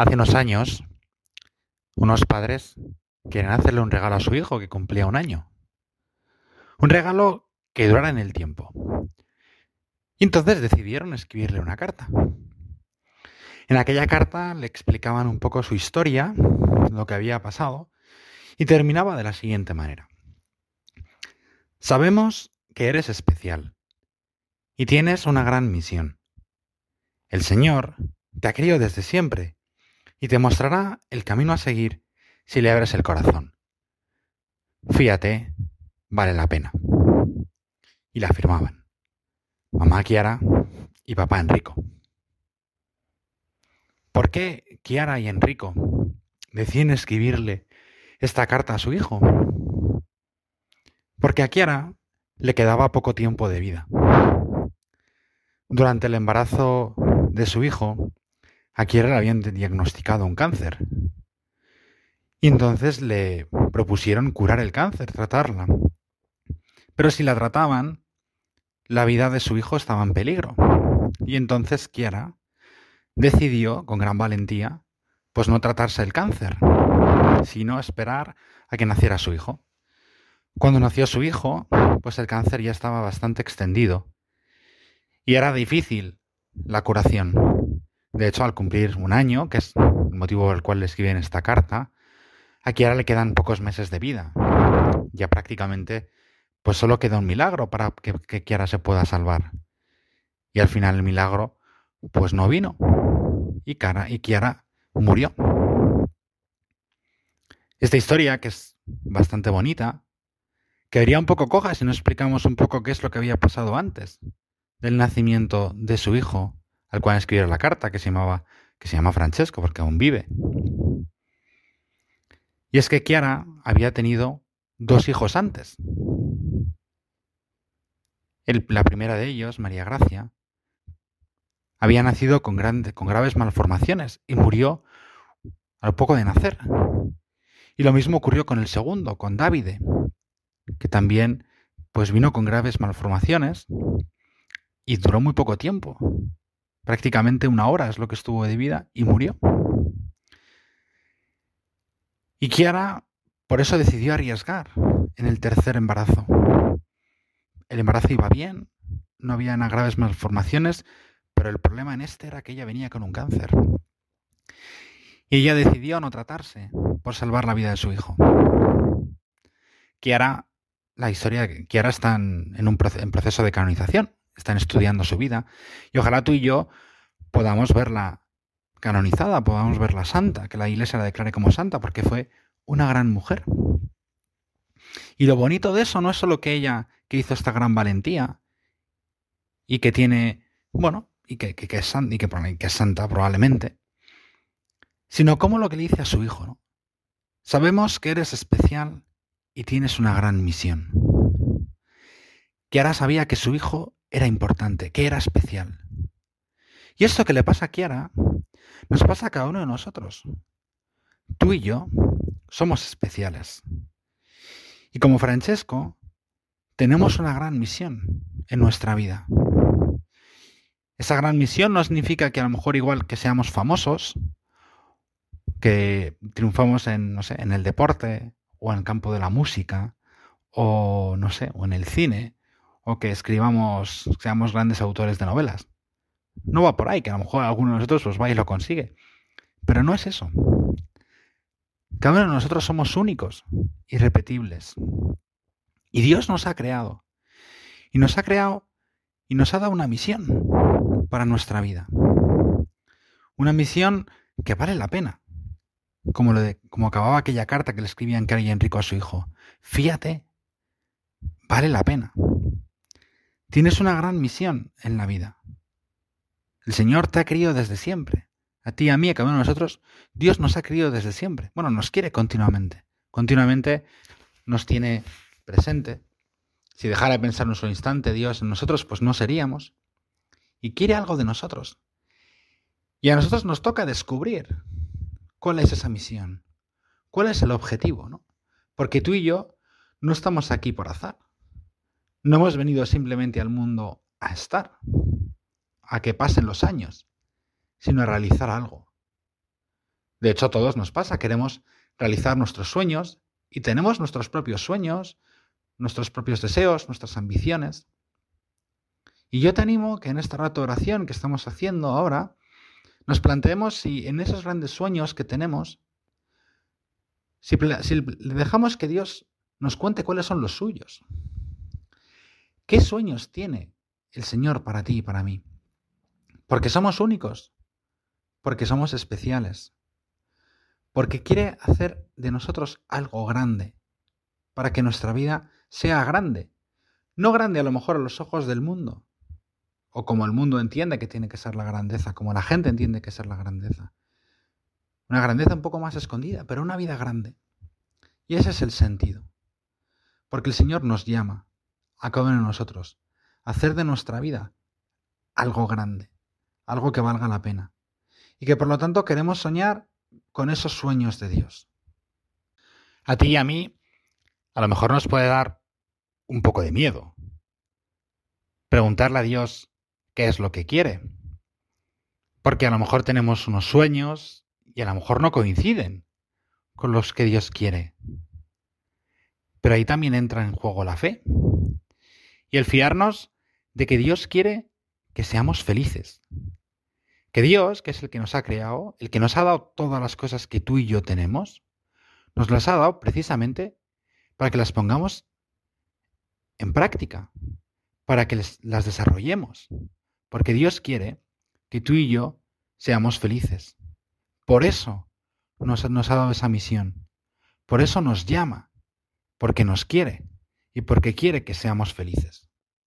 Hace unos años, unos padres quieren hacerle un regalo a su hijo que cumplía un año. Un regalo que durara en el tiempo. Y entonces decidieron escribirle una carta. En aquella carta le explicaban un poco su historia, lo que había pasado, y terminaba de la siguiente manera. Sabemos que eres especial y tienes una gran misión. El Señor te ha querido desde siempre y te mostrará el camino a seguir si le abres el corazón. Fíjate, vale la pena. Y la afirmaban. Mamá Kiara y papá Enrico. ¿Por qué Kiara y Enrico deciden escribirle esta carta a su hijo? Porque a Kiara le quedaba poco tiempo de vida. Durante el embarazo de su hijo, a Kiara le habían diagnosticado un cáncer. Y entonces le propusieron curar el cáncer, tratarla. Pero si la trataban, la vida de su hijo estaba en peligro. Y entonces Kiara decidió, con gran valentía, pues no tratarse el cáncer, sino esperar a que naciera su hijo. Cuando nació su hijo, pues el cáncer ya estaba bastante extendido y era difícil la curación. De hecho, al cumplir un año, que es el motivo por el cual le escriben esta carta, aquí ahora le quedan pocos meses de vida. Ya prácticamente, pues solo queda un milagro para que, Kiara se pueda salvar. Y al final el milagro, pues no vino. Y, Cara, y Kiara murió. Esta historia, que es bastante bonita, quedaría un poco coja si nos explicamos un poco qué es lo que había pasado antes del nacimiento de su hijo, al cual escribió la carta, que se llamaba, que se llama Francesco, porque aún vive. Y es que Chiara había tenido dos hijos antes. la primera de ellos, María Gracia, había nacido con, con graves malformaciones y murió al poco de nacer. Y lo mismo ocurrió con el segundo, con Davide, que también pues vino con graves malformaciones y duró muy poco tiempo. Prácticamente una hora es lo que estuvo de vida y murió. Y Kiara por eso decidió arriesgar en el tercer embarazo. El embarazo iba bien, no había graves malformaciones, pero el problema en este era que ella venía con un cáncer. Y ella decidió no tratarse por salvar la vida de su hijo. Kiara la historia que ahora están en un en proceso de canonización, están estudiando su vida, y ojalá tú y yo podamos verla canonizada, podamos verla santa, que la iglesia la declare como santa, porque fue una gran mujer. Y lo bonito de eso no es solo que ella, que hizo esta gran valentía, y que tiene, bueno, y que, que, es, y que, que es santa probablemente, sino como lo que le dice a su hijo, ¿no? Sabemos que eres especial y tienes una gran misión. Kiara sabía que su hijo era importante, que era especial. Y esto que le pasa a Kiara nos pasa a cada uno de nosotros. Tú y yo somos especiales. Y como Francesco, tenemos una gran misión en nuestra vida. Esa gran misión no significa que a lo mejor igual que seamos famosos, que triunfamos en, no sé, en el deporte, o en el campo de la música, o no sé, o en el cine, o que escribamos, seamos grandes autores de novelas. No va por ahí, que a lo mejor alguno de nosotros pues va y lo consigue. Pero no es eso. Cada uno de nosotros somos únicos, irrepetibles. Y Dios nos ha creado. Y nos ha creado y nos ha dado una misión para nuestra vida. Una misión que vale la pena como, lo de, como acababa aquella carta que le escribían Cari y Enrico a su hijo. Fíjate, vale la pena. Tienes una gran misión en la vida. El Señor te ha querido desde siempre. A ti a mí, a cada uno de nosotros, Dios nos ha querido desde siempre. Bueno, nos quiere continuamente. Continuamente nos tiene presente. Si dejara de pensar un solo instante Dios en nosotros, pues no seríamos. Y quiere algo de nosotros. Y a nosotros nos toca descubrir ¿Cuál es esa misión? ¿Cuál es el objetivo? ¿no? Porque tú y yo no estamos aquí por azar. No hemos venido simplemente al mundo a estar, a que pasen los años, sino a realizar algo. De hecho, a todos nos pasa, queremos realizar nuestros sueños y tenemos nuestros propios sueños, nuestros propios deseos, nuestras ambiciones. Y yo te animo que en este rato de oración que estamos haciendo ahora, nos planteemos si en esos grandes sueños que tenemos, si, si dejamos que Dios nos cuente cuáles son los suyos. ¿Qué sueños tiene el Señor para ti y para mí? Porque somos únicos, porque somos especiales, porque quiere hacer de nosotros algo grande, para que nuestra vida sea grande. No grande a lo mejor a los ojos del mundo, o como el mundo entiende que tiene que ser la grandeza, como la gente entiende que es la grandeza. Una grandeza un poco más escondida, pero una vida grande. Y ese es el sentido. Porque el Señor nos llama a cada uno de nosotros hacer de nuestra vida algo grande, algo que valga la pena. Y que por lo tanto queremos soñar con esos sueños de Dios. A ti y a mí, a lo mejor nos puede dar un poco de miedo. Preguntarle a Dios qué es lo que quiere. Porque a lo mejor tenemos unos sueños y a lo mejor no coinciden con los que Dios quiere. Pero ahí también entra en juego la fe. Y el fiarnos de que Dios quiere que seamos felices. Que Dios, que es el que nos ha creado, el que nos ha dado todas las cosas que tú y yo tenemos, nos las ha dado precisamente para que las pongamos en práctica, para que las desarrollemos. Porque Dios quiere que tú y yo seamos felices. Por eso nos, nos ha dado esa misión. Por eso nos llama. Porque nos quiere y porque quiere que seamos felices.